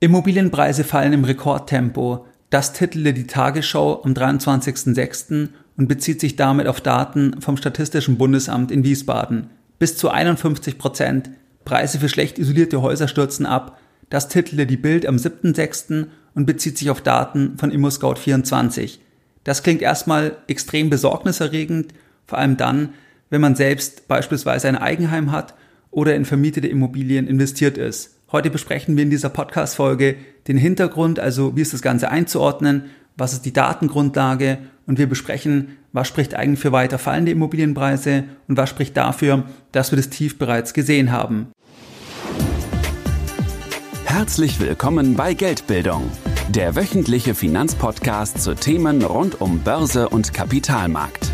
Immobilienpreise fallen im Rekordtempo. Das titelte die Tagesschau am 23.06. und bezieht sich damit auf Daten vom Statistischen Bundesamt in Wiesbaden. Bis zu 51 Prozent. Preise für schlecht isolierte Häuser stürzen ab. Das titelte die Bild am 7.06. und bezieht sich auf Daten von ImmoScout24. Das klingt erstmal extrem besorgniserregend, vor allem dann, wenn man selbst beispielsweise ein Eigenheim hat oder in vermietete Immobilien investiert ist. Heute besprechen wir in dieser Podcast-Folge den Hintergrund, also wie ist das Ganze einzuordnen, was ist die Datengrundlage und wir besprechen, was spricht eigentlich für weiter fallende Immobilienpreise und was spricht dafür, dass wir das Tief bereits gesehen haben. Herzlich willkommen bei Geldbildung, der wöchentliche Finanzpodcast zu Themen rund um Börse und Kapitalmarkt.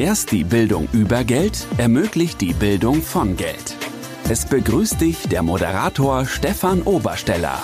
Erst die Bildung über Geld ermöglicht die Bildung von Geld. Es begrüßt dich der Moderator Stefan Obersteller.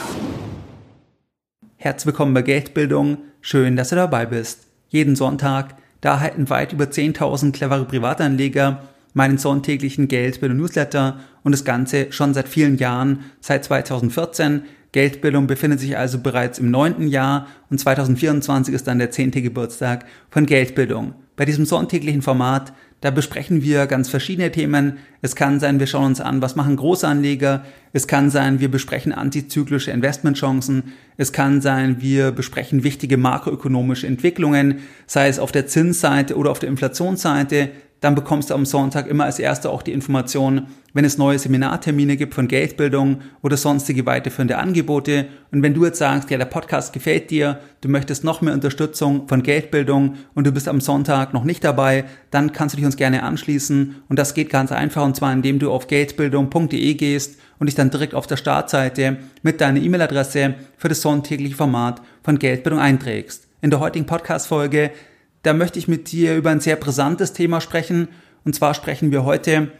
Herzlich willkommen bei Geldbildung. Schön, dass du dabei bist. Jeden Sonntag, da erhalten weit über 10.000 clevere Privatanleger meinen sonntäglichen Geldbildung Newsletter und das Ganze schon seit vielen Jahren, seit 2014. Geldbildung befindet sich also bereits im neunten Jahr und 2024 ist dann der zehnte Geburtstag von Geldbildung. Bei diesem sonntäglichen Format da besprechen wir ganz verschiedene Themen. Es kann sein, wir schauen uns an, was machen Großanleger. Es kann sein, wir besprechen antizyklische Investmentchancen. Es kann sein, wir besprechen wichtige makroökonomische Entwicklungen, sei es auf der Zinsseite oder auf der Inflationsseite dann bekommst du am Sonntag immer als Erster auch die Information, wenn es neue Seminartermine gibt von Geldbildung oder sonstige weiterführende Angebote. Und wenn du jetzt sagst, ja, der Podcast gefällt dir, du möchtest noch mehr Unterstützung von Geldbildung und du bist am Sonntag noch nicht dabei, dann kannst du dich uns gerne anschließen. Und das geht ganz einfach und zwar indem du auf geldbildung.de gehst und dich dann direkt auf der Startseite mit deiner E-Mail-Adresse für das sonntägliche Format von Geldbildung einträgst. In der heutigen Podcast-Folge da möchte ich mit dir über ein sehr brisantes Thema sprechen. Und zwar sprechen wir heute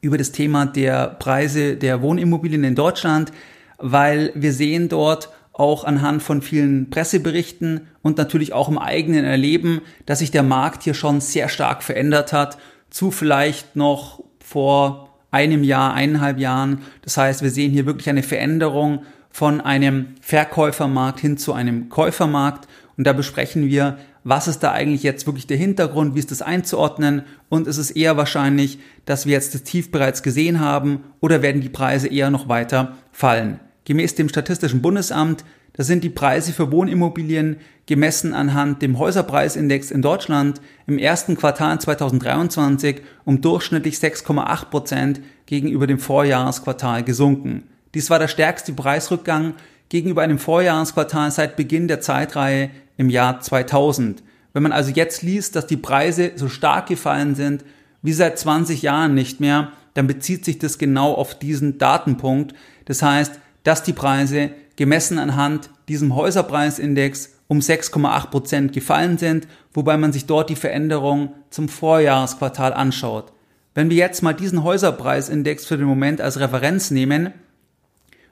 über das Thema der Preise der Wohnimmobilien in Deutschland, weil wir sehen dort auch anhand von vielen Presseberichten und natürlich auch im eigenen Erleben, dass sich der Markt hier schon sehr stark verändert hat, zu vielleicht noch vor einem Jahr, eineinhalb Jahren. Das heißt, wir sehen hier wirklich eine Veränderung von einem Verkäufermarkt hin zu einem Käufermarkt. Und da besprechen wir, was ist da eigentlich jetzt wirklich der Hintergrund, wie ist das einzuordnen und ist es eher wahrscheinlich, dass wir jetzt das Tief bereits gesehen haben oder werden die Preise eher noch weiter fallen. Gemäß dem Statistischen Bundesamt, da sind die Preise für Wohnimmobilien gemessen anhand dem Häuserpreisindex in Deutschland im ersten Quartal 2023 um durchschnittlich 6,8 Prozent gegenüber dem Vorjahresquartal gesunken. Dies war der stärkste Preisrückgang gegenüber einem Vorjahresquartal seit Beginn der Zeitreihe im Jahr 2000. Wenn man also jetzt liest, dass die Preise so stark gefallen sind wie seit 20 Jahren nicht mehr, dann bezieht sich das genau auf diesen Datenpunkt. Das heißt, dass die Preise gemessen anhand diesem Häuserpreisindex um 6,8 Prozent gefallen sind, wobei man sich dort die Veränderung zum Vorjahresquartal anschaut. Wenn wir jetzt mal diesen Häuserpreisindex für den Moment als Referenz nehmen,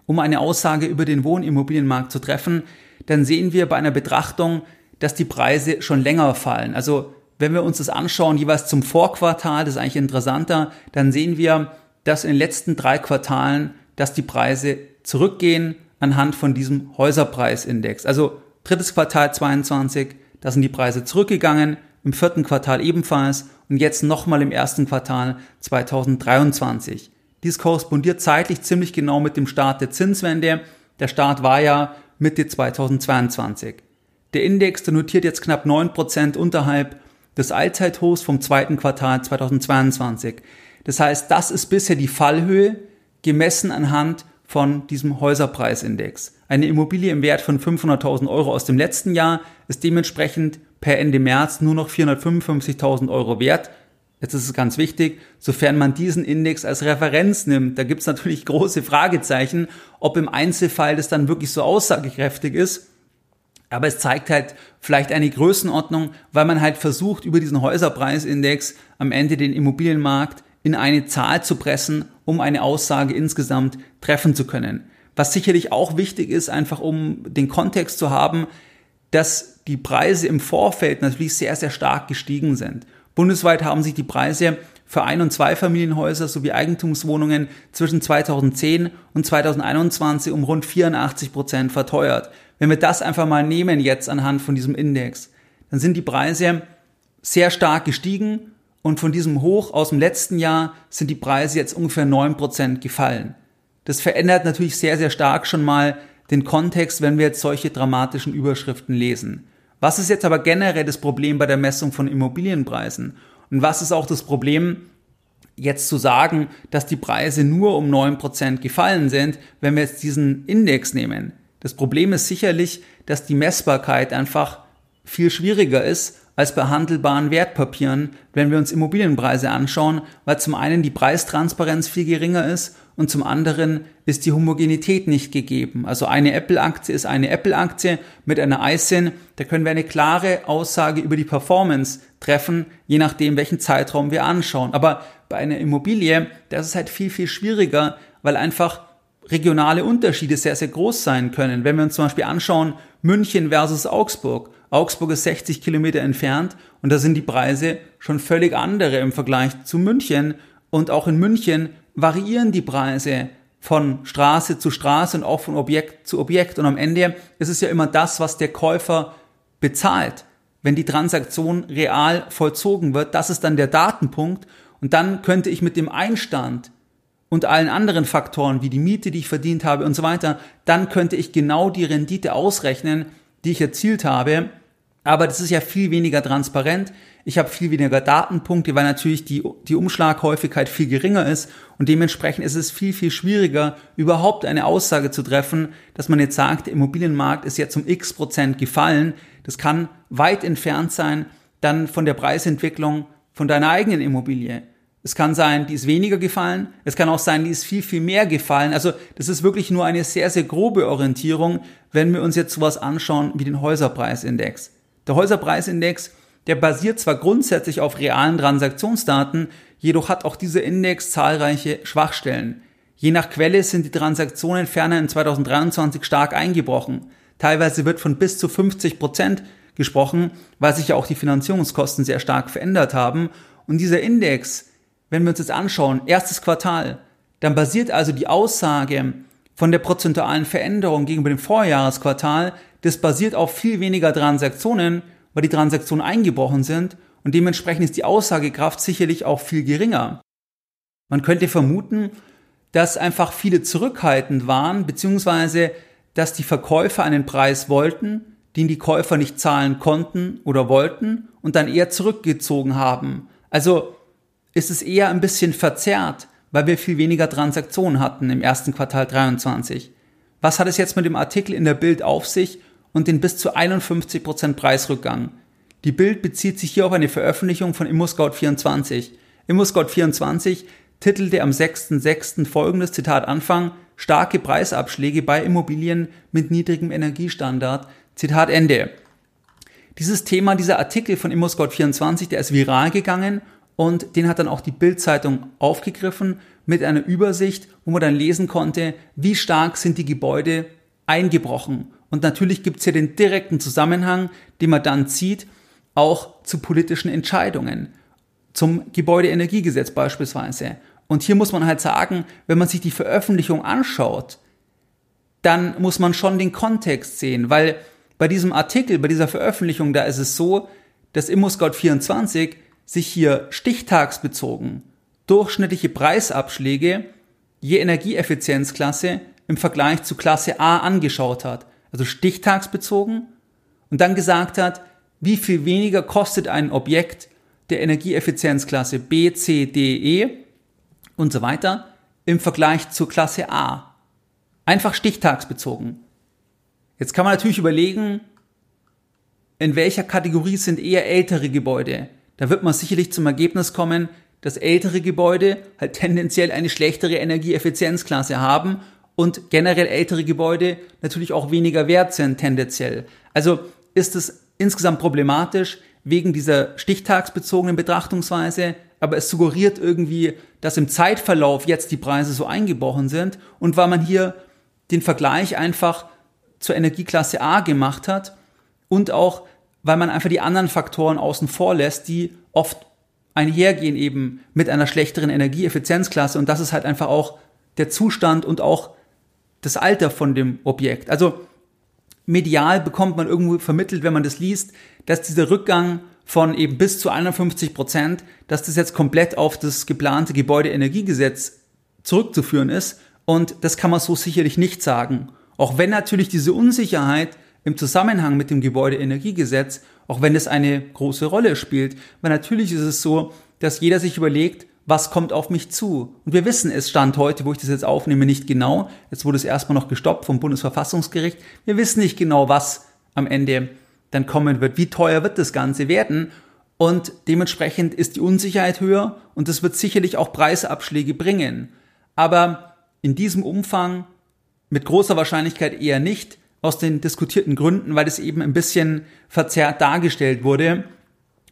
um eine Aussage über den Wohnimmobilienmarkt zu treffen, dann sehen wir bei einer Betrachtung, dass die Preise schon länger fallen. Also wenn wir uns das anschauen, jeweils zum Vorquartal, das ist eigentlich interessanter, dann sehen wir, dass in den letzten drei Quartalen, dass die Preise zurückgehen anhand von diesem Häuserpreisindex. Also drittes Quartal 22, da sind die Preise zurückgegangen, im vierten Quartal ebenfalls und jetzt nochmal im ersten Quartal 2023. Dies korrespondiert zeitlich ziemlich genau mit dem Start der Zinswende. Der Start war ja Mitte 2022. Der Index, der notiert jetzt knapp 9% unterhalb des Allzeithochs vom zweiten Quartal 2022. Das heißt, das ist bisher die Fallhöhe, gemessen anhand von diesem Häuserpreisindex. Eine Immobilie im Wert von 500.000 Euro aus dem letzten Jahr ist dementsprechend per Ende März nur noch 455.000 Euro wert. Jetzt ist es ganz wichtig, sofern man diesen Index als Referenz nimmt, da gibt es natürlich große Fragezeichen, ob im Einzelfall das dann wirklich so aussagekräftig ist. Aber es zeigt halt vielleicht eine Größenordnung, weil man halt versucht, über diesen Häuserpreisindex am Ende den Immobilienmarkt in eine Zahl zu pressen, um eine Aussage insgesamt treffen zu können. Was sicherlich auch wichtig ist, einfach um den Kontext zu haben, dass die Preise im Vorfeld natürlich sehr, sehr stark gestiegen sind. Bundesweit haben sich die Preise für Ein- und Zweifamilienhäuser sowie Eigentumswohnungen zwischen 2010 und 2021 um rund 84 Prozent verteuert. Wenn wir das einfach mal nehmen jetzt anhand von diesem Index, dann sind die Preise sehr stark gestiegen und von diesem Hoch aus dem letzten Jahr sind die Preise jetzt ungefähr neun Prozent gefallen. Das verändert natürlich sehr, sehr stark schon mal den Kontext, wenn wir jetzt solche dramatischen Überschriften lesen. Was ist jetzt aber generell das Problem bei der Messung von Immobilienpreisen? Und was ist auch das Problem, jetzt zu sagen, dass die Preise nur um neun Prozent gefallen sind, wenn wir jetzt diesen Index nehmen? Das Problem ist sicherlich, dass die Messbarkeit einfach viel schwieriger ist als bei handelbaren Wertpapieren, wenn wir uns Immobilienpreise anschauen, weil zum einen die Preistransparenz viel geringer ist und zum anderen ist die Homogenität nicht gegeben. Also eine Apple-Aktie ist eine Apple-Aktie mit einer ISIN, da können wir eine klare Aussage über die Performance treffen, je nachdem, welchen Zeitraum wir anschauen. Aber bei einer Immobilie, da ist halt viel, viel schwieriger, weil einfach regionale Unterschiede sehr, sehr groß sein können. Wenn wir uns zum Beispiel anschauen, München versus Augsburg. Augsburg ist 60 Kilometer entfernt und da sind die Preise schon völlig andere im Vergleich zu München. Und auch in München variieren die Preise von Straße zu Straße und auch von Objekt zu Objekt. Und am Ende ist es ja immer das, was der Käufer bezahlt. Wenn die Transaktion real vollzogen wird, das ist dann der Datenpunkt. Und dann könnte ich mit dem Einstand und allen anderen Faktoren wie die Miete, die ich verdient habe und so weiter, dann könnte ich genau die Rendite ausrechnen, die ich erzielt habe. Aber das ist ja viel weniger transparent. Ich habe viel weniger Datenpunkte, weil natürlich die, die Umschlaghäufigkeit viel geringer ist und dementsprechend ist es viel, viel schwieriger, überhaupt eine Aussage zu treffen, dass man jetzt sagt, der Immobilienmarkt ist jetzt um x Prozent gefallen. Das kann weit entfernt sein dann von der Preisentwicklung von deiner eigenen Immobilie. Es kann sein, die ist weniger gefallen. Es kann auch sein, die ist viel, viel mehr gefallen. Also das ist wirklich nur eine sehr, sehr grobe Orientierung, wenn wir uns jetzt sowas anschauen wie den Häuserpreisindex. Der Häuserpreisindex, der basiert zwar grundsätzlich auf realen Transaktionsdaten, jedoch hat auch dieser Index zahlreiche Schwachstellen. Je nach Quelle sind die Transaktionen ferner in 2023 stark eingebrochen. Teilweise wird von bis zu 50 Prozent gesprochen, weil sich ja auch die Finanzierungskosten sehr stark verändert haben. Und dieser Index, wenn wir uns jetzt anschauen, erstes Quartal, dann basiert also die Aussage von der prozentualen Veränderung gegenüber dem Vorjahresquartal, das basiert auf viel weniger Transaktionen, weil die Transaktionen eingebrochen sind und dementsprechend ist die Aussagekraft sicherlich auch viel geringer. Man könnte vermuten, dass einfach viele zurückhaltend waren, beziehungsweise dass die Verkäufer einen Preis wollten, den die Käufer nicht zahlen konnten oder wollten und dann eher zurückgezogen haben. Also ist es eher ein bisschen verzerrt, weil wir viel weniger Transaktionen hatten im ersten Quartal 23. Was hat es jetzt mit dem Artikel in der Bild auf sich und den bis zu 51 Prozent Preisrückgang? Die Bild bezieht sich hier auf eine Veröffentlichung von ImmoScout24. ImmoScout24 titelte am 6.6. folgendes Zitat Anfang, starke Preisabschläge bei Immobilien mit niedrigem Energiestandard. Zitat Ende. Dieses Thema, dieser Artikel von ImmoScout24, der ist viral gegangen und den hat dann auch die Bild-Zeitung aufgegriffen mit einer Übersicht, wo man dann lesen konnte, wie stark sind die Gebäude eingebrochen. Und natürlich gibt es hier den direkten Zusammenhang, den man dann zieht, auch zu politischen Entscheidungen, zum Gebäudeenergiegesetz beispielsweise. Und hier muss man halt sagen, wenn man sich die Veröffentlichung anschaut, dann muss man schon den Kontext sehen, weil bei diesem Artikel, bei dieser Veröffentlichung, da ist es so, dass ImmoScout24 sich hier stichtagsbezogen durchschnittliche Preisabschläge je Energieeffizienzklasse im Vergleich zu Klasse A angeschaut hat, also stichtagsbezogen und dann gesagt hat, wie viel weniger kostet ein Objekt der Energieeffizienzklasse B, C, D, E und so weiter im Vergleich zur Klasse A. Einfach stichtagsbezogen. Jetzt kann man natürlich überlegen, in welcher Kategorie sind eher ältere Gebäude, da wird man sicherlich zum Ergebnis kommen, dass ältere Gebäude halt tendenziell eine schlechtere Energieeffizienzklasse haben und generell ältere Gebäude natürlich auch weniger wert sind tendenziell. Also ist es insgesamt problematisch wegen dieser stichtagsbezogenen Betrachtungsweise, aber es suggeriert irgendwie, dass im Zeitverlauf jetzt die Preise so eingebrochen sind und weil man hier den Vergleich einfach zur Energieklasse A gemacht hat und auch weil man einfach die anderen Faktoren außen vor lässt, die oft einhergehen eben mit einer schlechteren Energieeffizienzklasse und das ist halt einfach auch der Zustand und auch das Alter von dem Objekt. Also medial bekommt man irgendwo vermittelt, wenn man das liest, dass dieser Rückgang von eben bis zu 51 Prozent, dass das jetzt komplett auf das geplante Gebäudeenergiegesetz zurückzuführen ist. Und das kann man so sicherlich nicht sagen. Auch wenn natürlich diese Unsicherheit im Zusammenhang mit dem Gebäudeenergiegesetz, auch wenn es eine große Rolle spielt, weil natürlich ist es so, dass jeder sich überlegt, was kommt auf mich zu? Und wir wissen es Stand heute, wo ich das jetzt aufnehme, nicht genau. Jetzt wurde es erstmal noch gestoppt vom Bundesverfassungsgericht. Wir wissen nicht genau, was am Ende dann kommen wird. Wie teuer wird das Ganze werden? Und dementsprechend ist die Unsicherheit höher und das wird sicherlich auch Preisabschläge bringen. Aber in diesem Umfang mit großer Wahrscheinlichkeit eher nicht aus den diskutierten Gründen, weil es eben ein bisschen verzerrt dargestellt wurde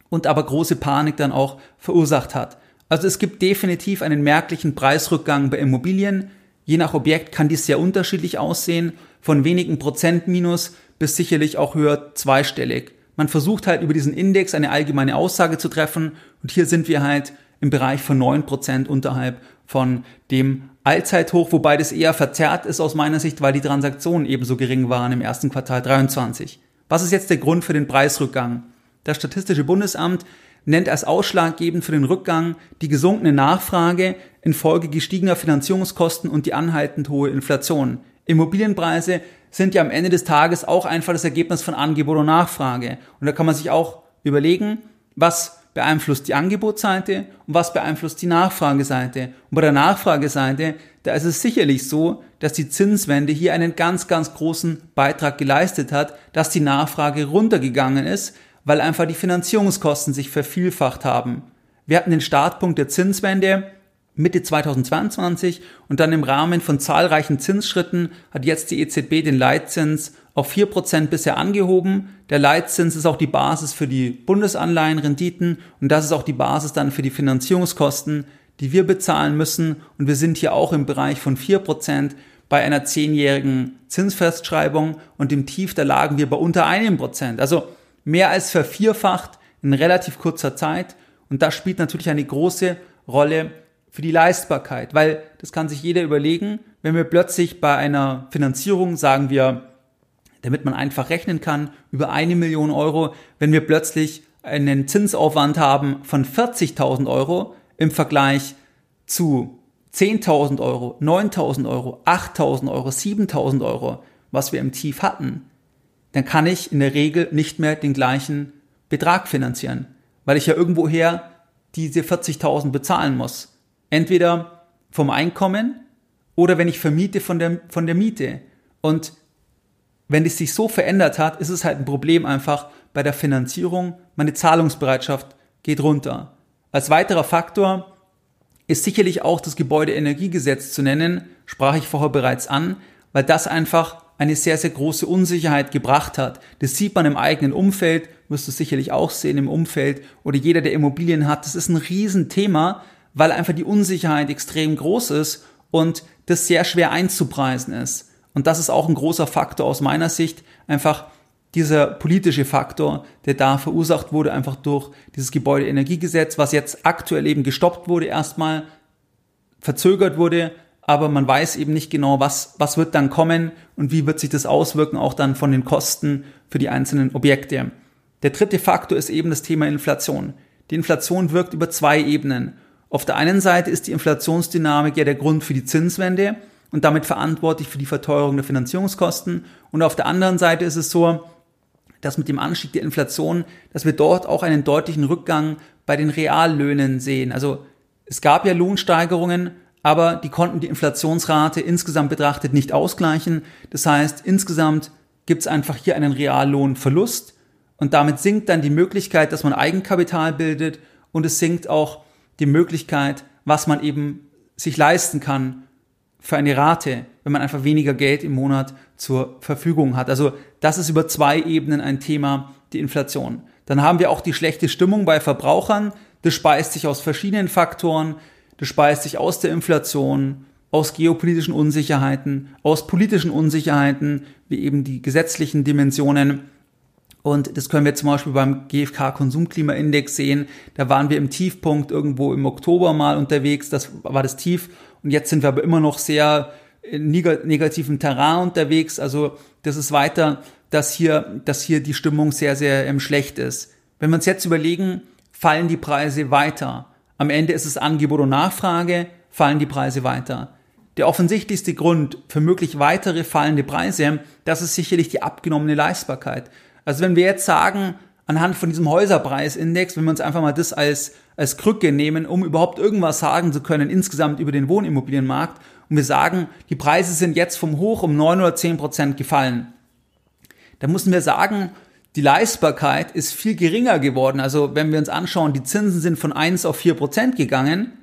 und aber große Panik dann auch verursacht hat. Also es gibt definitiv einen merklichen Preisrückgang bei Immobilien. Je nach Objekt kann dies sehr unterschiedlich aussehen, von wenigen Prozent minus bis sicherlich auch höher zweistellig. Man versucht halt über diesen Index eine allgemeine Aussage zu treffen und hier sind wir halt im Bereich von neun Prozent unterhalb von dem Allzeithoch, wobei das eher verzerrt ist aus meiner Sicht, weil die Transaktionen ebenso gering waren im ersten Quartal 23. Was ist jetzt der Grund für den Preisrückgang? Das Statistische Bundesamt nennt als ausschlaggebend für den Rückgang die gesunkene Nachfrage infolge gestiegener Finanzierungskosten und die anhaltend hohe Inflation. Immobilienpreise sind ja am Ende des Tages auch einfach das Ergebnis von Angebot und Nachfrage. Und da kann man sich auch überlegen, was beeinflusst die Angebotsseite und was beeinflusst die Nachfrageseite. Und bei der Nachfrageseite, da ist es sicherlich so, dass die Zinswende hier einen ganz, ganz großen Beitrag geleistet hat, dass die Nachfrage runtergegangen ist, weil einfach die Finanzierungskosten sich vervielfacht haben. Wir hatten den Startpunkt der Zinswende Mitte 2022 und dann im Rahmen von zahlreichen Zinsschritten hat jetzt die EZB den Leitzins auf 4% bisher angehoben. Der Leitzins ist auch die Basis für die Bundesanleihenrenditen und das ist auch die Basis dann für die Finanzierungskosten, die wir bezahlen müssen. Und wir sind hier auch im Bereich von 4% bei einer zehnjährigen Zinsfestschreibung und im Tief, da lagen wir bei unter einem Prozent. Also mehr als vervierfacht in relativ kurzer Zeit. Und das spielt natürlich eine große Rolle für die Leistbarkeit, weil das kann sich jeder überlegen, wenn wir plötzlich bei einer Finanzierung sagen wir, damit man einfach rechnen kann, über eine Million Euro, wenn wir plötzlich einen Zinsaufwand haben von 40.000 Euro im Vergleich zu 10.000 Euro, 9.000 Euro, 8.000 Euro, 7.000 Euro, was wir im Tief hatten, dann kann ich in der Regel nicht mehr den gleichen Betrag finanzieren, weil ich ja irgendwoher diese 40.000 bezahlen muss. Entweder vom Einkommen oder wenn ich vermiete von der, von der Miete. Und wenn es sich so verändert hat, ist es halt ein Problem einfach bei der Finanzierung. Meine Zahlungsbereitschaft geht runter. Als weiterer Faktor ist sicherlich auch das Gebäudeenergiegesetz zu nennen, sprach ich vorher bereits an, weil das einfach eine sehr, sehr große Unsicherheit gebracht hat. Das sieht man im eigenen Umfeld, wirst du sicherlich auch sehen im Umfeld oder jeder, der Immobilien hat. Das ist ein Riesenthema, weil einfach die Unsicherheit extrem groß ist und das sehr schwer einzupreisen ist. Und das ist auch ein großer Faktor aus meiner Sicht, einfach dieser politische Faktor, der da verursacht wurde, einfach durch dieses Gebäudeenergiegesetz, was jetzt aktuell eben gestoppt wurde, erstmal verzögert wurde, aber man weiß eben nicht genau, was, was wird dann kommen und wie wird sich das auswirken, auch dann von den Kosten für die einzelnen Objekte. Der dritte Faktor ist eben das Thema Inflation. Die Inflation wirkt über zwei Ebenen. Auf der einen Seite ist die Inflationsdynamik ja der Grund für die Zinswende und damit verantwortlich für die Verteuerung der Finanzierungskosten. Und auf der anderen Seite ist es so, dass mit dem Anstieg der Inflation, dass wir dort auch einen deutlichen Rückgang bei den Reallöhnen sehen. Also es gab ja Lohnsteigerungen, aber die konnten die Inflationsrate insgesamt betrachtet nicht ausgleichen. Das heißt, insgesamt gibt es einfach hier einen Reallohnverlust und damit sinkt dann die Möglichkeit, dass man Eigenkapital bildet und es sinkt auch die Möglichkeit, was man eben sich leisten kann für eine Rate, wenn man einfach weniger Geld im Monat zur Verfügung hat. Also das ist über zwei Ebenen ein Thema, die Inflation. Dann haben wir auch die schlechte Stimmung bei Verbrauchern. Das speist sich aus verschiedenen Faktoren. Das speist sich aus der Inflation, aus geopolitischen Unsicherheiten, aus politischen Unsicherheiten, wie eben die gesetzlichen Dimensionen. Und das können wir zum Beispiel beim GfK Konsumklimaindex sehen. Da waren wir im Tiefpunkt irgendwo im Oktober mal unterwegs. Das war das Tief. Und jetzt sind wir aber immer noch sehr in negativem Terrain unterwegs. Also das ist weiter, dass hier, dass hier die Stimmung sehr, sehr ähm, schlecht ist. Wenn wir uns jetzt überlegen, fallen die Preise weiter. Am Ende ist es Angebot und Nachfrage, fallen die Preise weiter. Der offensichtlichste Grund für möglich weitere fallende Preise, das ist sicherlich die abgenommene Leistbarkeit. Also wenn wir jetzt sagen, anhand von diesem Häuserpreisindex, wenn wir uns einfach mal das als, als Krücke nehmen, um überhaupt irgendwas sagen zu können insgesamt über den Wohnimmobilienmarkt, und wir sagen, die Preise sind jetzt vom Hoch um neun oder zehn Prozent gefallen, dann müssen wir sagen, die Leistbarkeit ist viel geringer geworden. Also wenn wir uns anschauen, die Zinsen sind von eins auf vier Prozent gegangen,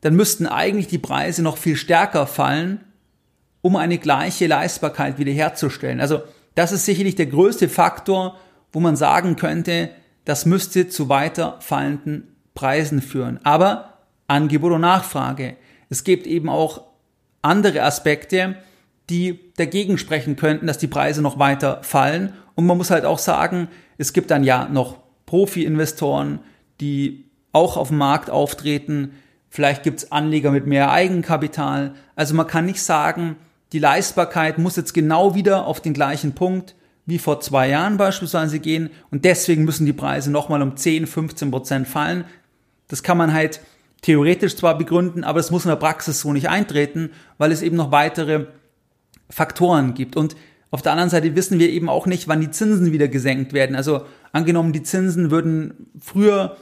dann müssten eigentlich die Preise noch viel stärker fallen, um eine gleiche Leistbarkeit wiederherzustellen. Also das ist sicherlich der größte Faktor, wo man sagen könnte, das müsste zu weiter fallenden Preisen führen. Aber Angebot und Nachfrage. Es gibt eben auch andere Aspekte, die dagegen sprechen könnten, dass die Preise noch weiter fallen. Und man muss halt auch sagen, es gibt dann ja noch Profi-Investoren, die auch auf dem Markt auftreten. Vielleicht gibt es Anleger mit mehr Eigenkapital. Also man kann nicht sagen, die Leistbarkeit muss jetzt genau wieder auf den gleichen Punkt wie vor zwei Jahren beispielsweise gehen und deswegen müssen die Preise nochmal um 10, 15 Prozent fallen. Das kann man halt theoretisch zwar begründen, aber es muss in der Praxis so nicht eintreten, weil es eben noch weitere Faktoren gibt. Und auf der anderen Seite wissen wir eben auch nicht, wann die Zinsen wieder gesenkt werden. Also angenommen, die Zinsen würden früher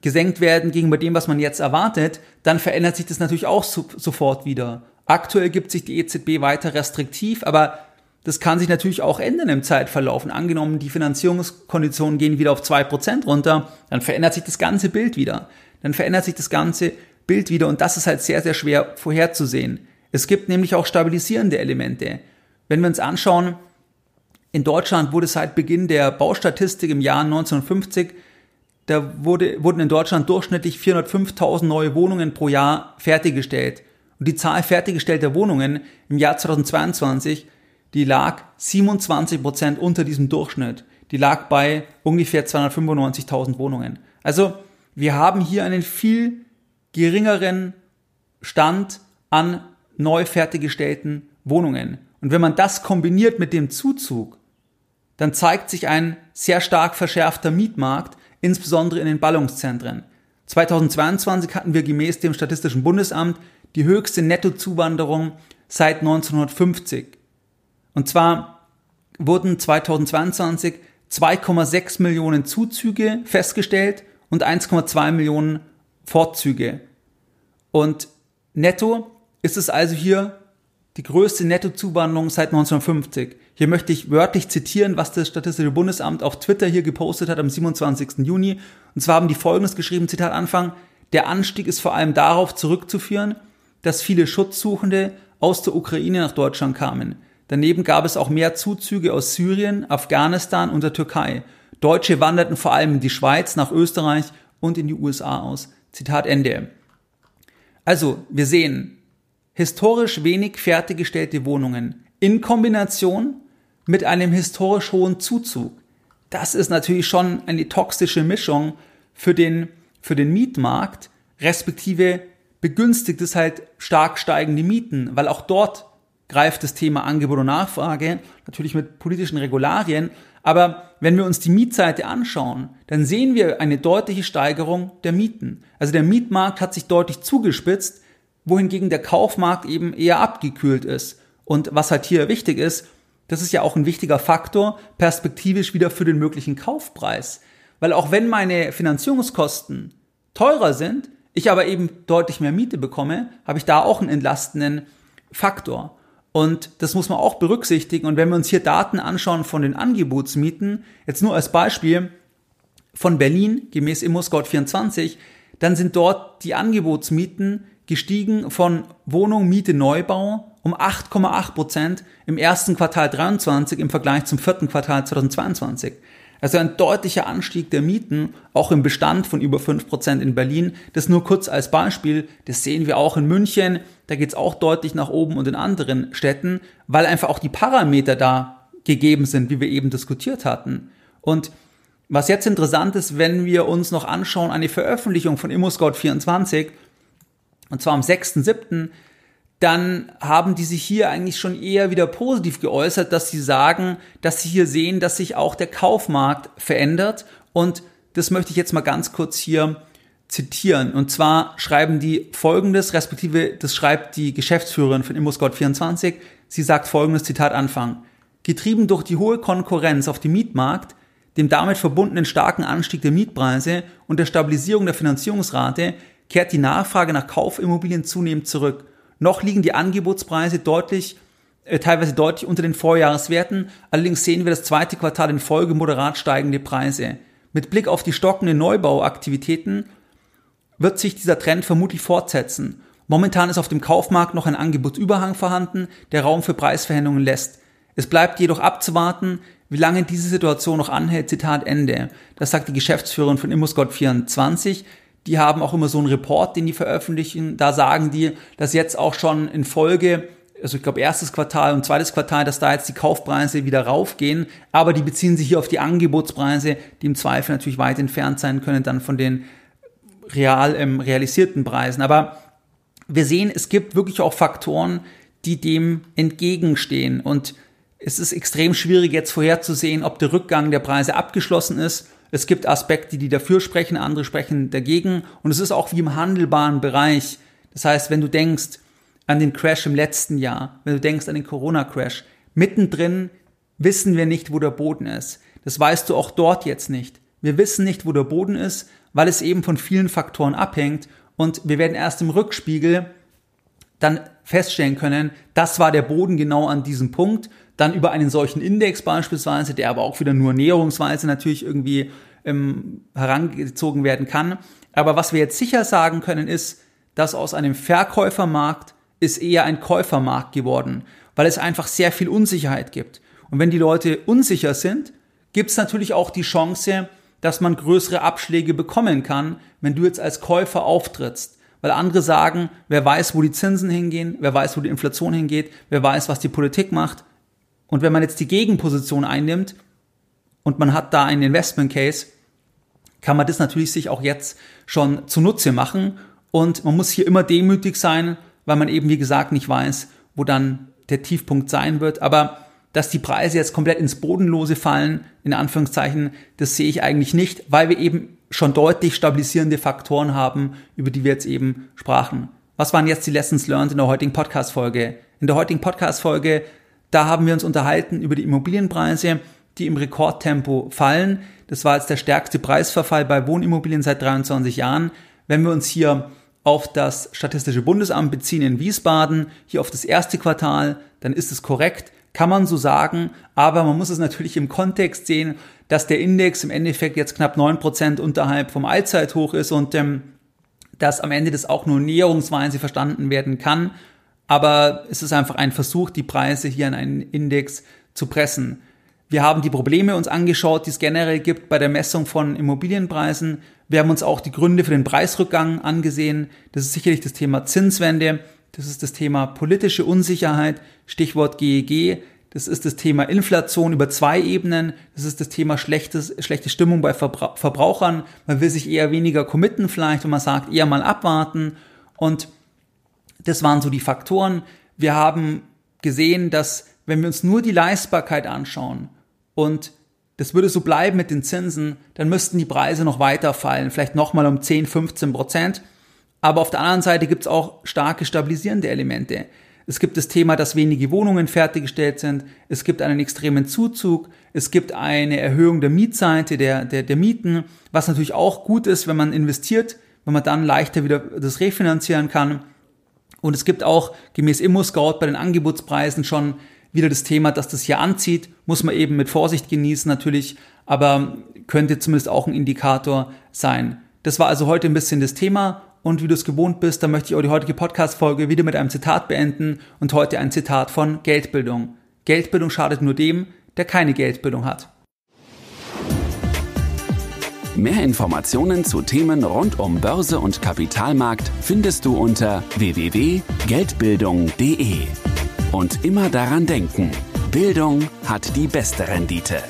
gesenkt werden gegenüber dem, was man jetzt erwartet, dann verändert sich das natürlich auch so, sofort wieder. Aktuell gibt sich die EZB weiter restriktiv, aber das kann sich natürlich auch ändern im Zeitverlauf. Und angenommen, die Finanzierungskonditionen gehen wieder auf zwei Prozent runter, dann verändert sich das ganze Bild wieder. Dann verändert sich das ganze Bild wieder und das ist halt sehr, sehr schwer vorherzusehen. Es gibt nämlich auch stabilisierende Elemente. Wenn wir uns anschauen, in Deutschland wurde seit Beginn der Baustatistik im Jahr 1950 da wurde, wurden in Deutschland durchschnittlich 405.000 neue Wohnungen pro Jahr fertiggestellt. Und die Zahl fertiggestellter Wohnungen im Jahr 2022, die lag 27 Prozent unter diesem Durchschnitt. Die lag bei ungefähr 295.000 Wohnungen. Also wir haben hier einen viel geringeren Stand an neu fertiggestellten Wohnungen. Und wenn man das kombiniert mit dem Zuzug, dann zeigt sich ein sehr stark verschärfter Mietmarkt, insbesondere in den Ballungszentren. 2022 hatten wir gemäß dem Statistischen Bundesamt die höchste Nettozuwanderung seit 1950. Und zwar wurden 2022 2,6 Millionen Zuzüge festgestellt und 1,2 Millionen Fortzüge. Und netto ist es also hier die größte Nettozuwanderung seit 1950. Hier möchte ich wörtlich zitieren, was das Statistische Bundesamt auf Twitter hier gepostet hat am 27. Juni. Und zwar haben die folgendes geschrieben, Zitat Anfang, der Anstieg ist vor allem darauf zurückzuführen, dass viele Schutzsuchende aus der Ukraine nach Deutschland kamen. Daneben gab es auch mehr Zuzüge aus Syrien, Afghanistan und der Türkei. Deutsche wanderten vor allem in die Schweiz, nach Österreich und in die USA aus. Zitat Ende. Also, wir sehen historisch wenig fertiggestellte Wohnungen in Kombination mit einem historisch hohen Zuzug. Das ist natürlich schon eine toxische Mischung für den, für den Mietmarkt, respektive begünstigt es halt stark steigende Mieten, weil auch dort greift das Thema Angebot und Nachfrage, natürlich mit politischen Regularien. Aber wenn wir uns die Mietseite anschauen, dann sehen wir eine deutliche Steigerung der Mieten. Also der Mietmarkt hat sich deutlich zugespitzt, wohingegen der Kaufmarkt eben eher abgekühlt ist. Und was halt hier wichtig ist, das ist ja auch ein wichtiger Faktor, perspektivisch wieder für den möglichen Kaufpreis. Weil auch wenn meine Finanzierungskosten teurer sind, ich aber eben deutlich mehr Miete bekomme, habe ich da auch einen entlastenden Faktor. Und das muss man auch berücksichtigen. Und wenn wir uns hier Daten anschauen von den Angebotsmieten, jetzt nur als Beispiel von Berlin gemäß ImmoScout24, dann sind dort die Angebotsmieten gestiegen von Wohnung, Miete, Neubau um 8,8 Prozent im ersten Quartal 23 im Vergleich zum vierten Quartal 2022. Also ein deutlicher Anstieg der Mieten, auch im Bestand von über 5 Prozent in Berlin. Das nur kurz als Beispiel. Das sehen wir auch in München. Da geht es auch deutlich nach oben und in anderen Städten, weil einfach auch die Parameter da gegeben sind, wie wir eben diskutiert hatten. Und was jetzt interessant ist, wenn wir uns noch anschauen, eine Veröffentlichung von ImmoScout24, und zwar am 6.7., dann haben die sich hier eigentlich schon eher wieder positiv geäußert, dass sie sagen, dass sie hier sehen, dass sich auch der Kaufmarkt verändert. Und das möchte ich jetzt mal ganz kurz hier zitieren. Und zwar schreiben die folgendes, respektive das schreibt die Geschäftsführerin von ImmoScout24. Sie sagt folgendes Zitat Anfang. Getrieben durch die hohe Konkurrenz auf dem Mietmarkt, dem damit verbundenen starken Anstieg der Mietpreise und der Stabilisierung der Finanzierungsrate kehrt die Nachfrage nach Kaufimmobilien zunehmend zurück. Noch liegen die Angebotspreise deutlich, äh, teilweise deutlich unter den Vorjahreswerten. Allerdings sehen wir das zweite Quartal in Folge moderat steigende Preise. Mit Blick auf die stockenden Neubauaktivitäten wird sich dieser Trend vermutlich fortsetzen. Momentan ist auf dem Kaufmarkt noch ein Angebotsüberhang vorhanden, der Raum für Preisverhandlungen lässt. Es bleibt jedoch abzuwarten, wie lange diese Situation noch anhält. Zitat Ende. Das sagt die Geschäftsführerin von ImmoScout24 die haben auch immer so einen Report, den die veröffentlichen. Da sagen die, dass jetzt auch schon in Folge, also ich glaube erstes Quartal und zweites Quartal, dass da jetzt die Kaufpreise wieder raufgehen. Aber die beziehen sich hier auf die Angebotspreise, die im Zweifel natürlich weit entfernt sein können dann von den real ähm, realisierten Preisen. Aber wir sehen, es gibt wirklich auch Faktoren, die dem entgegenstehen. Und es ist extrem schwierig jetzt vorherzusehen, ob der Rückgang der Preise abgeschlossen ist es gibt Aspekte, die dafür sprechen, andere sprechen dagegen. Und es ist auch wie im handelbaren Bereich. Das heißt, wenn du denkst an den Crash im letzten Jahr, wenn du denkst an den Corona-Crash, mittendrin wissen wir nicht, wo der Boden ist. Das weißt du auch dort jetzt nicht. Wir wissen nicht, wo der Boden ist, weil es eben von vielen Faktoren abhängt. Und wir werden erst im Rückspiegel dann feststellen können, das war der Boden genau an diesem Punkt dann über einen solchen Index beispielsweise, der aber auch wieder nur näherungsweise natürlich irgendwie ähm, herangezogen werden kann. Aber was wir jetzt sicher sagen können, ist, dass aus einem Verkäufermarkt ist eher ein Käufermarkt geworden, weil es einfach sehr viel Unsicherheit gibt. Und wenn die Leute unsicher sind, gibt es natürlich auch die Chance, dass man größere Abschläge bekommen kann, wenn du jetzt als Käufer auftrittst. Weil andere sagen, wer weiß, wo die Zinsen hingehen, wer weiß, wo die Inflation hingeht, wer weiß, was die Politik macht. Und wenn man jetzt die Gegenposition einnimmt und man hat da einen Investment Case, kann man das natürlich sich auch jetzt schon zunutze machen. Und man muss hier immer demütig sein, weil man eben, wie gesagt, nicht weiß, wo dann der Tiefpunkt sein wird. Aber dass die Preise jetzt komplett ins Bodenlose fallen, in Anführungszeichen, das sehe ich eigentlich nicht, weil wir eben schon deutlich stabilisierende Faktoren haben, über die wir jetzt eben sprachen. Was waren jetzt die Lessons learned in der heutigen Podcast-Folge? In der heutigen Podcast-Folge da haben wir uns unterhalten über die Immobilienpreise, die im Rekordtempo fallen. Das war jetzt der stärkste Preisverfall bei Wohnimmobilien seit 23 Jahren. Wenn wir uns hier auf das Statistische Bundesamt beziehen in Wiesbaden, hier auf das erste Quartal, dann ist es korrekt, kann man so sagen, aber man muss es natürlich im Kontext sehen, dass der Index im Endeffekt jetzt knapp 9% unterhalb vom Allzeithoch ist und ähm, dass am Ende das auch nur näherungsweise verstanden werden kann aber es ist einfach ein Versuch, die Preise hier an einen Index zu pressen. Wir haben die Probleme uns angeschaut, die es generell gibt bei der Messung von Immobilienpreisen. Wir haben uns auch die Gründe für den Preisrückgang angesehen. Das ist sicherlich das Thema Zinswende. Das ist das Thema politische Unsicherheit, Stichwort GEG. Das ist das Thema Inflation über zwei Ebenen. Das ist das Thema schlechtes, schlechte Stimmung bei Verbra Verbrauchern. Man will sich eher weniger committen vielleicht, wenn man sagt, eher mal abwarten. Und das waren so die Faktoren. Wir haben gesehen, dass wenn wir uns nur die Leistbarkeit anschauen und das würde so bleiben mit den Zinsen, dann müssten die Preise noch weiter fallen, vielleicht nochmal um 10, 15 Prozent. Aber auf der anderen Seite gibt es auch starke stabilisierende Elemente. Es gibt das Thema, dass wenige Wohnungen fertiggestellt sind. Es gibt einen extremen Zuzug. Es gibt eine Erhöhung der Mietseite, der, der, der Mieten, was natürlich auch gut ist, wenn man investiert, wenn man dann leichter wieder das refinanzieren kann. Und es gibt auch gemäß ImmoScout bei den Angebotspreisen schon wieder das Thema, dass das hier anzieht. Muss man eben mit Vorsicht genießen natürlich, aber könnte zumindest auch ein Indikator sein. Das war also heute ein bisschen das Thema. Und wie du es gewohnt bist, da möchte ich auch die heutige Podcast-Folge wieder mit einem Zitat beenden und heute ein Zitat von Geldbildung. Geldbildung schadet nur dem, der keine Geldbildung hat. Mehr Informationen zu Themen rund um Börse und Kapitalmarkt findest du unter www.geldbildung.de. Und immer daran denken, Bildung hat die beste Rendite.